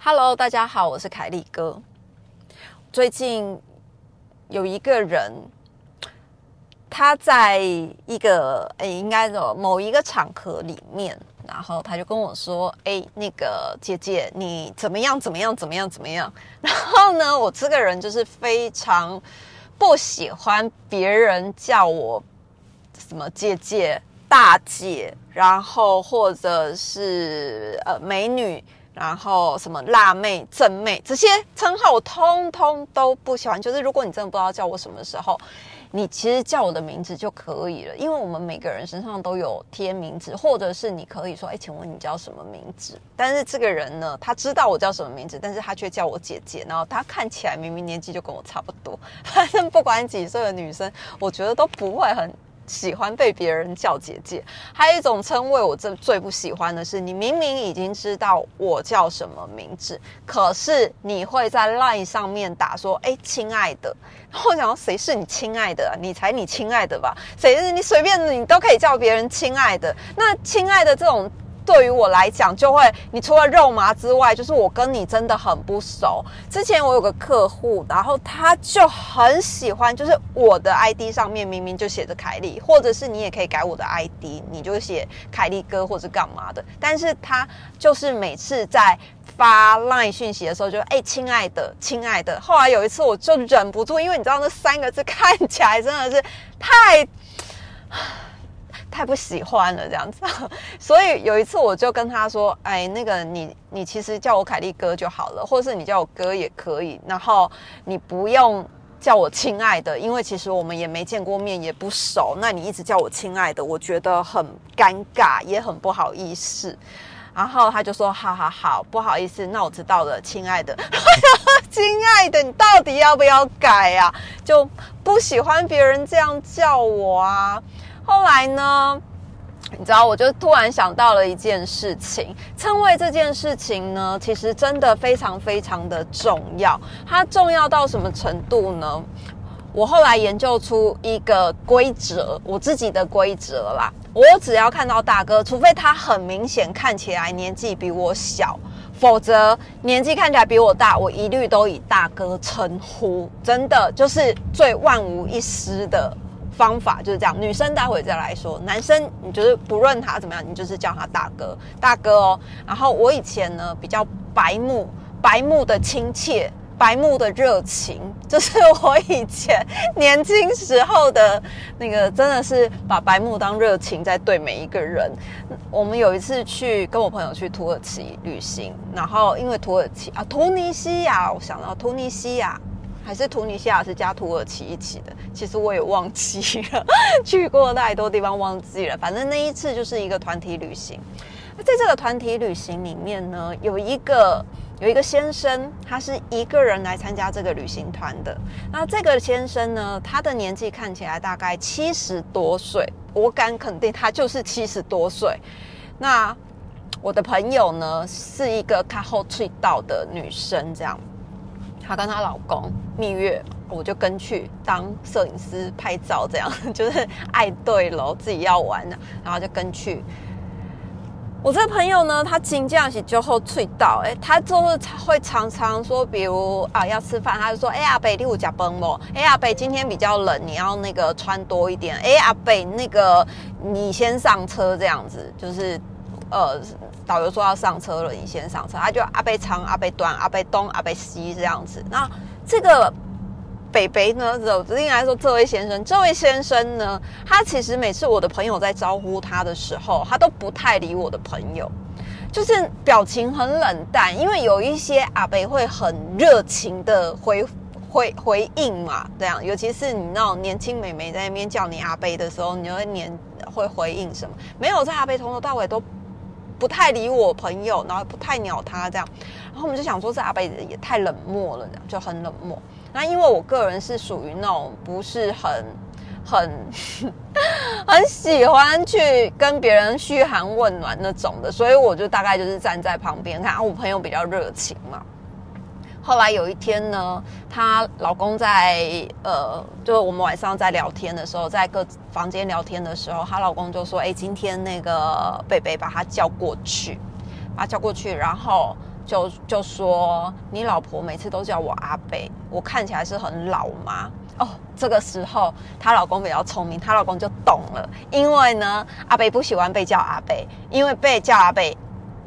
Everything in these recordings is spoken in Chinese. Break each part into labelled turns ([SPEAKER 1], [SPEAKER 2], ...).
[SPEAKER 1] Hello，大家好，我是凯利哥。最近有一个人，他在一个诶，应该说某一个场合里面，然后他就跟我说：“哎，那个姐姐，你怎么样？怎么样？怎么样？怎么样？” 然后呢，我这个人就是非常不喜欢别人叫我什么姐姐、大姐，然后或者是呃美女。然后什么辣妹、正妹这些称号我通通都不喜欢。就是如果你真的不知道叫我什么时候，你其实叫我的名字就可以了。因为我们每个人身上都有贴名字，或者是你可以说：“哎，请问你叫什么名字？”但是这个人呢，他知道我叫什么名字，但是他却叫我姐姐。然后他看起来明明年纪就跟我差不多。反正不管几岁的女生，我觉得都不会很。喜欢被别人叫姐姐，还有一种称谓，我最最不喜欢的是，你明明已经知道我叫什么名字，可是你会在 LINE 上面打说：“哎，亲爱的。”然后我想，谁是你亲爱的？你才你亲爱的吧？谁是你随便你都可以叫别人亲爱的？那亲爱的这种。对于我来讲，就会你除了肉麻之外，就是我跟你真的很不熟。之前我有个客户，然后他就很喜欢，就是我的 ID 上面明明就写着凯莉，或者是你也可以改我的 ID，你就写凯莉哥或者干嘛的。但是他就是每次在发 LINE 讯息的时候，就哎，亲爱的，亲爱的。后来有一次我就忍不住，因为你知道那三个字看起来真的是太。太不喜欢了这样子，所以有一次我就跟他说：“哎，那个你你其实叫我凯利哥就好了，或者是你叫我哥也可以。然后你不用叫我亲爱的，因为其实我们也没见过面，也不熟。那你一直叫我亲爱的，我觉得很尴尬，也很不好意思。”然后他就说：“好好好，不好意思，那我知道了，亲爱的，亲爱的，你到底要不要改呀？就不喜欢别人这样叫我啊。”后来呢？你知道，我就突然想到了一件事情，称谓这件事情呢，其实真的非常非常的重要。它重要到什么程度呢？我后来研究出一个规则，我自己的规则啦。我只要看到大哥，除非他很明显看起来年纪比我小，否则年纪看起来比我大，我一律都以大哥称呼。真的就是最万无一失的。方法就是这样，女生待会再来说，男生你就是不论他怎么样，你就是叫他大哥，大哥哦。然后我以前呢比较白目，白目的亲切，白目的热情，就是我以前年轻时候的那个，真的是把白目当热情在对每一个人。我们有一次去跟我朋友去土耳其旅行，然后因为土耳其啊，突尼西亚，我想到突尼西亚。还是突尼西亚是加土耳其一起的，其实我也忘记了，去过太多地方忘记了。反正那一次就是一个团体旅行。在这个团体旅行里面呢，有一个有一个先生，他是一个人来参加这个旅行团的。那这个先生呢，他的年纪看起来大概七十多岁，我敢肯定他就是七十多岁。那我的朋友呢，是一个看后退到的女生，这样。她跟她老公蜜月，我就跟去当摄影师拍照，这样 就是爱对了，自己要玩的，然后就跟去。我这个朋友呢，他经这样子就后退到，哎，他就是会常常说，比如啊要吃饭，他就说，哎阿北，你有加崩不？哎阿北，今天比较冷，你要那个穿多一点。哎阿北，那个你先上车，这样子就是。呃，导游说要上车了，你先上车。他就阿贝长、阿贝短、阿贝东、阿贝西这样子。那这个北北呢，走指定来说，这位先生，这位先生呢，他其实每次我的朋友在招呼他的时候，他都不太理我的朋友，就是表情很冷淡。因为有一些阿贝会很热情的回回回应嘛，这样，尤其是你那种年轻美眉在那边叫你阿贝的时候，你就会年会回应什么？没有，在阿贝从头到尾都。不太理我朋友，然后不太鸟他这样，然后我们就想说，这阿伯也太冷漠了，就很冷漠。那因为我个人是属于那种不是很很 很喜欢去跟别人嘘寒问暖那种的，所以我就大概就是站在旁边看。我朋友比较热情嘛，后来有一天呢，她老公在呃，就我们晚上在聊天的时候，在各房间聊天的时候，她老公就说：“哎，今天那个贝贝把她叫过去，把她叫过去，然后就就说你老婆每次都叫我阿贝，我看起来是很老吗？” 哦，这个时候她老公比较聪明，她老公就懂了，因为呢，阿贝不喜欢被叫阿贝，因为被叫阿贝。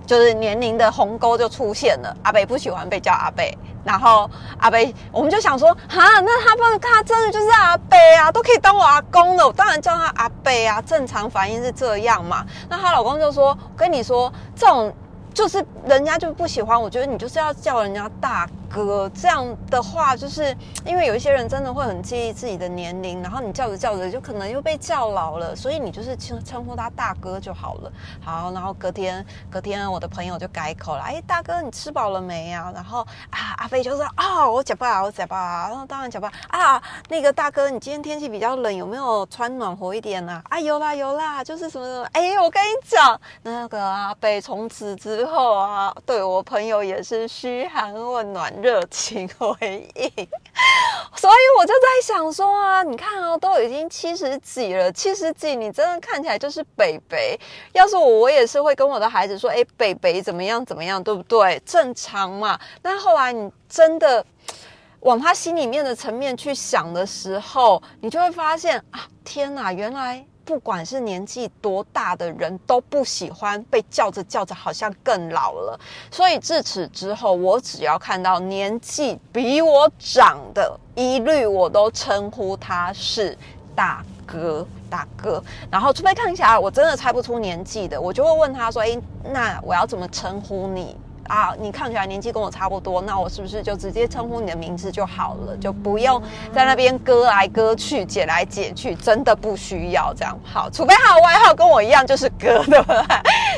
[SPEAKER 1] 就是年龄的鸿沟就出现了，阿贝不喜欢被叫阿贝，然后阿贝我们就想说，哈，那他不他真的就是阿贝啊，都可以当我阿公了，我当然叫他阿贝啊，正常反应是这样嘛。那她老公就说，跟你说这种。就是人家就不喜欢，我觉得你就是要叫人家大哥，这样的话，就是因为有一些人真的会很介意自己的年龄，然后你叫着叫着就可能又被叫老了，所以你就是称称呼他大哥就好了。好，然后隔天隔天我的朋友就改口了，哎，大哥你吃饱了没呀？然后啊，阿飞就说啊，我讲吧，我讲吧，然后当然讲吧啊，那个大哥你今天天气比较冷，有没有穿暖和一点呢？啊，有啦有啦，就是什么什么，哎，我跟你讲，那个阿飞从此之后啊，对我朋友也是嘘寒问暖、热情回应，所以我就在想说啊，你看啊，都已经七十几了，七十几你真的看起来就是北北。要是我，我也是会跟我的孩子说，哎，北北怎么样怎么样，对不对？正常嘛。但后来你真的往他心里面的层面去想的时候，你就会发现啊，天哪，原来。不管是年纪多大的人都不喜欢被叫着叫着，好像更老了。所以自此之后，我只要看到年纪比我长的，一律我都称呼他是大哥，大哥。然后除非看起来我真的猜不出年纪的，我就会问他说：“诶，那我要怎么称呼你？”啊，你看起来年纪跟我差不多，那我是不是就直接称呼你的名字就好了，就不用在那边割来割去、剪来剪去，真的不需要这样。好，除非他的外号跟我一样，就是哥，对不对？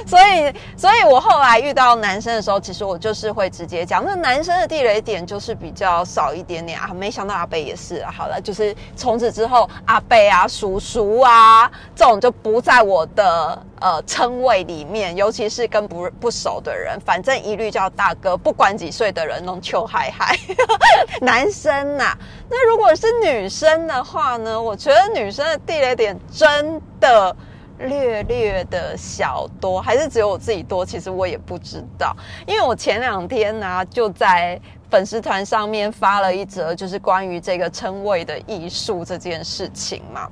[SPEAKER 1] 所以，所以我后来遇到男生的时候，其实我就是会直接讲。那男生的地雷点就是比较少一点点啊。没想到阿贝也是，好了，就是从此之后，阿贝啊、叔叔啊这种就不在我的呃称谓里面，尤其是跟不不熟的人，反正一。律叫大哥，不管几岁的人都求嗨嗨。男生呐，那如果是女生的话呢？我觉得女生的地雷点真的略略的小多，还是只有我自己多？其实我也不知道，因为我前两天呢就在粉丝团上面发了一则，就是关于这个称谓的艺术这件事情嘛。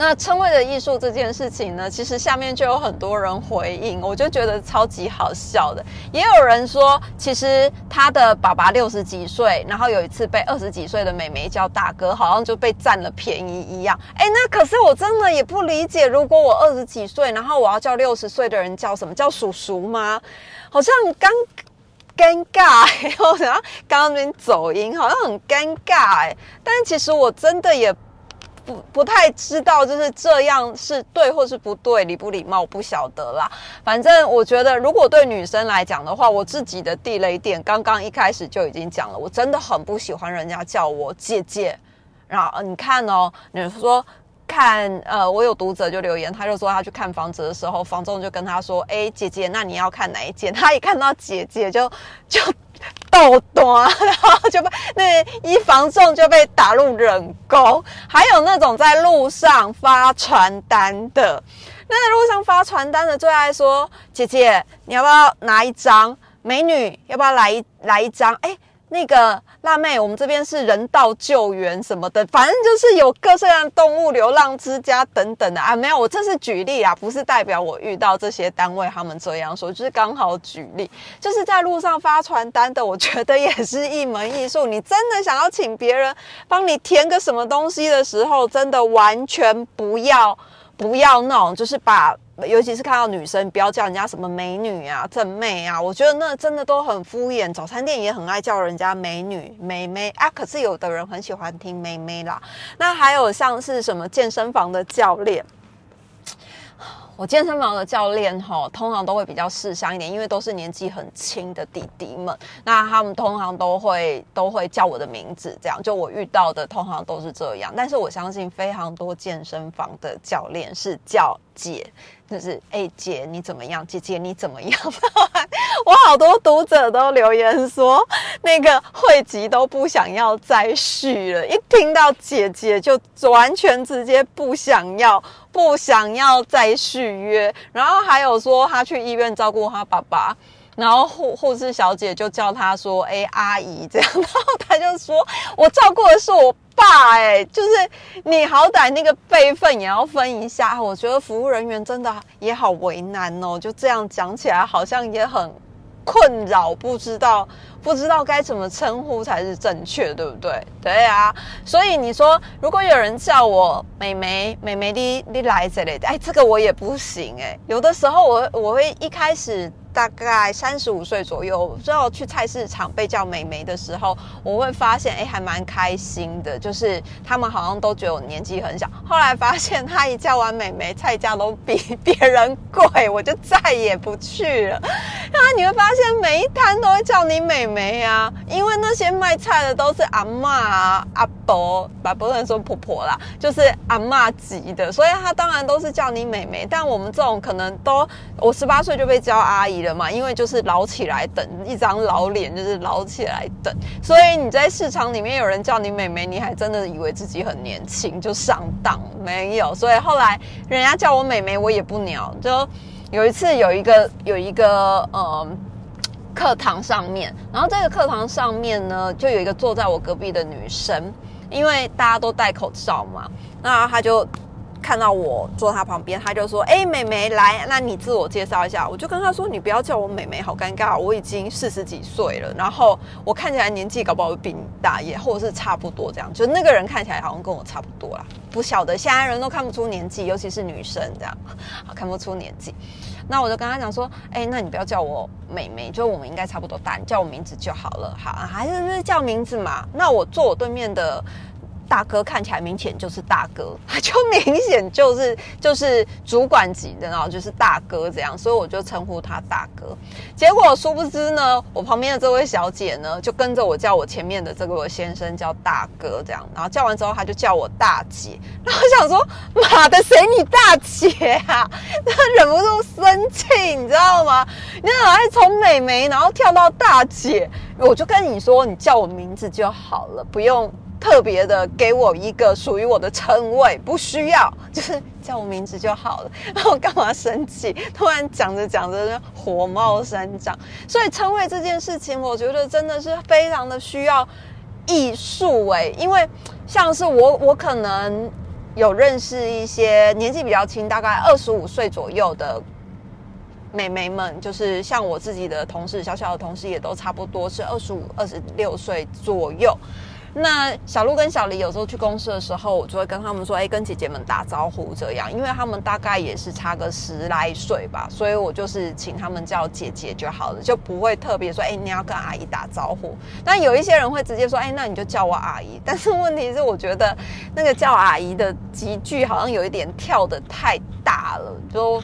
[SPEAKER 1] 那称谓的艺术这件事情呢，其实下面就有很多人回应，我就觉得超级好笑的。也有人说，其实他的爸爸六十几岁，然后有一次被二十几岁的美眉叫大哥，好像就被占了便宜一样。哎，那可是我真的也不理解，如果我二十几岁，然后我要叫六十岁的人叫什么叫叔叔吗？好像很尴尴尬，然后刚刚那边走音，好像很尴尬哎。但其实我真的也。不不太知道，就是这样是对或是不对，礼不礼貌不晓得啦。反正我觉得，如果对女生来讲的话，我自己的地雷点，刚刚一开始就已经讲了，我真的很不喜欢人家叫我姐姐。然后你看哦，你说看，呃，我有读者就留言，他就说他去看房子的时候，房仲就跟他说：“哎，姐姐，那你要看哪一间？”他一看到姐姐就就。豆端，然后就被那一房仲就被打入冷宫。还有那种在路上发传单的，那在路上发传单的最爱说：“姐姐，你要不要拿一张？美女，要不要来一来一张？”哎。那个辣妹，我们这边是人道救援什么的，反正就是有各式各样动物流浪之家等等的啊。没有，我这是举例啊，不是代表我遇到这些单位他们这样说，就是刚好举例。就是在路上发传单的，我觉得也是一门艺术。你真的想要请别人帮你填个什么东西的时候，真的完全不要不要弄，就是把。尤其是看到女生，不要叫人家什么美女啊、正妹啊，我觉得那真的都很敷衍。早餐店也很爱叫人家美女、美妹啊，可是有的人很喜欢听妹妹啦。那还有像是什么健身房的教练。我健身房的教练哈，通常都会比较适相一点，因为都是年纪很轻的弟弟们，那他们通常都会都会叫我的名字，这样就我遇到的通常都是这样。但是我相信非常多健身房的教练是叫姐就是哎姐你怎么样？姐姐你怎么样？我好多读者都留言说，那个汇集都不想要再续了，一听到姐姐就完全直接不想要，不想要再续约。然后还有说他去医院照顾他爸爸。然后护护士小姐就叫他说：“哎，阿姨这样。”然后他就说：“我照顾的是我爸，哎，就是你好歹那个辈分也要分一下。”我觉得服务人员真的也好为难哦。就这样讲起来，好像也很困扰，不知道不知道该怎么称呼才是正确，对不对？对啊。所以你说，如果有人叫我美眉美眉的你来这里，哎，这个我也不行哎。有的时候我我会一开始。大概三十五岁左右，最后去菜市场被叫美眉的时候，我会发现，哎，还蛮开心的。就是他们好像都觉得我年纪很小。后来发现，他一叫完美眉，菜价都比别人贵，我就再也不去了。然后你会发现，每一摊都会叫你美眉啊，因为那些卖菜的都是阿妈啊、阿伯，不能说婆婆啦，就是阿妈级的，所以他当然都是叫你美眉。但我们这种可能都，我十八岁就被叫阿姨了。嘛，因为就是老起来等一张老脸，就是老起来等，所以你在市场里面有人叫你妹妹，你还真的以为自己很年轻，就上当没有。所以后来人家叫我妹妹，我也不鸟。就有一次有一个有一个呃课堂上面，然后这个课堂上面呢，就有一个坐在我隔壁的女生，因为大家都戴口罩嘛，那她就。看到我坐他旁边，他就说：“哎，美眉来，那你自我介绍一下。”我就跟他说：“你不要叫我美眉，好尴尬，我已经四十几岁了，然后我看起来年纪搞不好比你大，也或者是差不多这样。就那个人看起来好像跟我差不多啦，不晓得现在人都看不出年纪，尤其是女生这样，好看不出年纪。那我就跟他讲说：，哎，那你不要叫我美眉，就我们应该差不多大，你叫我名字就好了。好，还是叫名字嘛。那我坐我对面的。”大哥看起来明显就是大哥，就明显就是就是主管级的，然后就是大哥这样，所以我就称呼他大哥。结果殊不知呢，我旁边的这位小姐呢，就跟着我叫我前面的这个先生叫大哥这样，然后叫完之后他就叫我大姐，然后想说妈的谁你大姐啊？他忍不住生气，你知道吗？你怎么还从美眉然后跳到大姐？我就跟你说，你叫我名字就好了，不用。特别的给我一个属于我的称谓，不需要，就是叫我名字就好了。然后干嘛生气？突然讲着讲着火冒三丈。所以称谓这件事情，我觉得真的是非常的需要艺术哎，因为像是我，我可能有认识一些年纪比较轻，大概二十五岁左右的美眉们，就是像我自己的同事，小小的同事也都差不多是二十五、二十六岁左右。那小鹿跟小黎有时候去公司的时候，我就会跟他们说：“哎，跟姐姐们打招呼，这样，因为他们大概也是差个十来岁吧，所以我就是请他们叫姐姐就好了，就不会特别说：哎，你要跟阿姨打招呼。那有一些人会直接说：哎，那你就叫我阿姨。但是问题是，我觉得那个叫阿姨的集距好像有一点跳的太大了，就。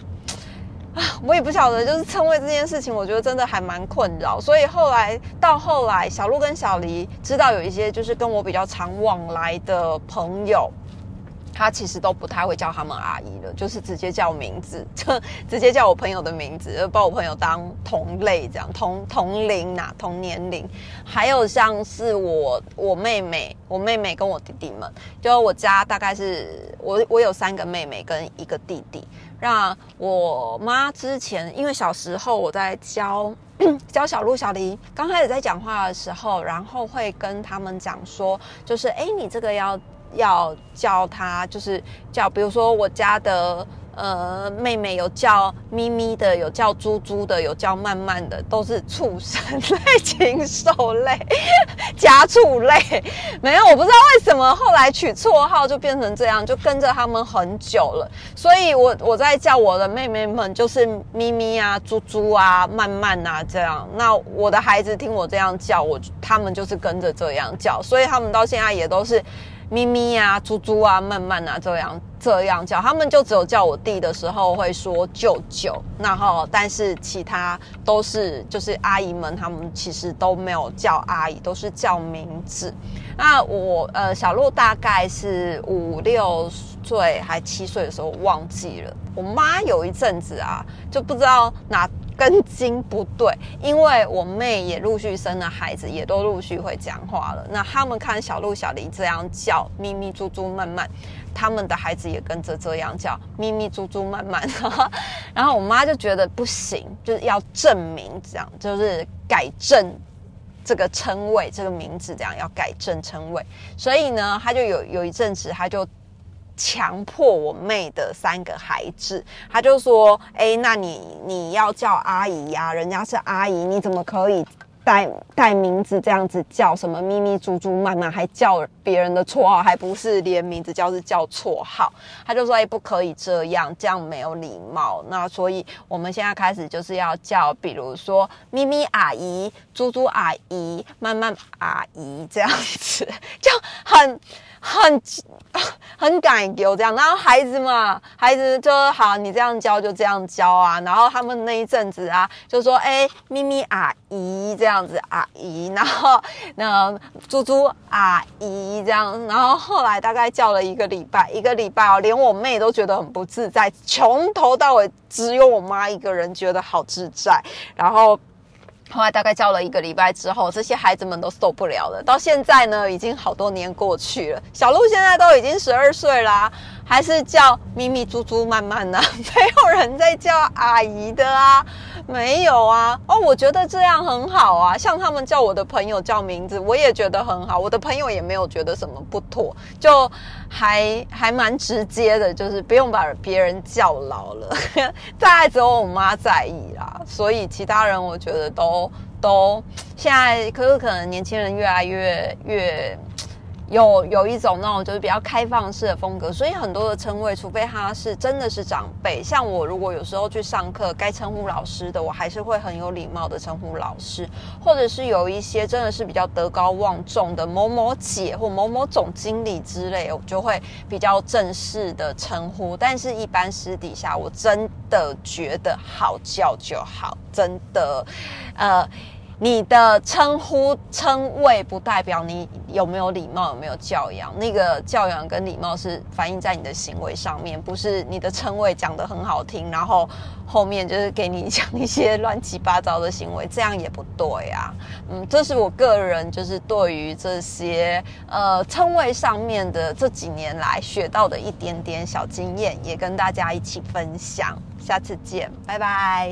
[SPEAKER 1] 我也不晓得，就是称谓这件事情，我觉得真的还蛮困扰。所以后来到后来，小鹿跟小黎知道有一些就是跟我比较常往来的朋友，他其实都不太会叫他们阿姨了，就是直接叫名字，就直接叫我朋友的名字，把我朋友当同类这样，同同龄呐，同年龄。还有像是我我妹妹，我妹妹跟我弟弟们，就我家大概是我我有三个妹妹跟一个弟弟。让我妈之前，因为小时候我在教 教小鹿、小黎，刚开始在讲话的时候，然后会跟他们讲说，就是哎，你这个要要叫他，就是叫，比如说我家的。呃，妹妹有叫咪咪的，有叫猪猪的，有叫慢慢的，都是畜生类、禽兽类、家畜类。没有，我不知道为什么后来取绰号就变成这样，就跟着他们很久了。所以，我我在叫我的妹妹们就是咪咪啊、猪猪啊、慢慢啊这样。那我的孩子听我这样叫，我他们就是跟着这样叫，所以他们到现在也都是咪咪啊、猪猪啊、慢慢啊这样。这样叫，他们就只有叫我弟的时候会说舅舅，然后但是其他都是就是阿姨们，他们其实都没有叫阿姨，都是叫名字。那我呃小鹿大概是五六岁还七岁的时候忘记了，我妈有一阵子啊就不知道哪。根筋不对，因为我妹也陆续生了孩子，也都陆续会讲话了。那他们看小鹿、小黎这样叫咪咪、猪猪、慢慢，他们的孩子也跟着这样叫咪咪、猪猪、慢慢。然后我妈就觉得不行，就是要证明这样，就是改正这个称谓、这个名字，这样要改正称谓。所以呢，他就有有一阵子，他就。强迫我妹的三个孩子，他就说：“哎，那你你要叫阿姨呀，人家是阿姨，你怎么可以带带名字这样子叫？什么咪咪、猪猪、慢慢，还叫别人的绰号，还不是连名字叫是叫绰号？”他就说：“哎，不可以这样，这样没有礼貌。那所以我们现在开始就是要叫，比如说咪咪阿姨、猪猪阿姨、慢慢阿姨这样子，就很。”很 很感激这样，然后孩子嘛，孩子就好，你这样教就这样教啊。然后他们那一阵子啊，就说：“哎，咪咪阿姨这样子，阿姨。”然后那猪猪阿姨这样。然后后来大概叫了一个礼拜，一个礼拜哦，连我妹都觉得很不自在，从头到尾只有我妈一个人觉得好自在。然后。后来大概教了一个礼拜之后，这些孩子们都受不了了。到现在呢，已经好多年过去了，小鹿现在都已经十二岁啦。还是叫咪咪猪猪慢慢呢？没有人在叫阿姨的啊，没有啊。哦，我觉得这样很好啊。像他们叫我的朋友叫名字，我也觉得很好。我的朋友也没有觉得什么不妥，就还还蛮直接的，就是不用把别人叫老了。大概只有我妈在意啦，所以其他人我觉得都都现在，可是可能年轻人越来越越。有有一种那种就是比较开放式的风格，所以很多的称谓，除非他是真的是长辈，像我如果有时候去上课，该称呼老师的，我还是会很有礼貌的称呼老师，或者是有一些真的是比较德高望重的某某姐或某某总经理之类，我就会比较正式的称呼。但是，一般私底下，我真的觉得好叫就好，真的，呃。你的称呼称谓不代表你有没有礼貌，有没有教养。那个教养跟礼貌是反映在你的行为上面，不是你的称谓讲得很好听，然后后面就是给你讲一些乱七八糟的行为，这样也不对啊。嗯，这是我个人就是对于这些呃称谓上面的这几年来学到的一点点小经验，也跟大家一起分享。下次见，拜拜。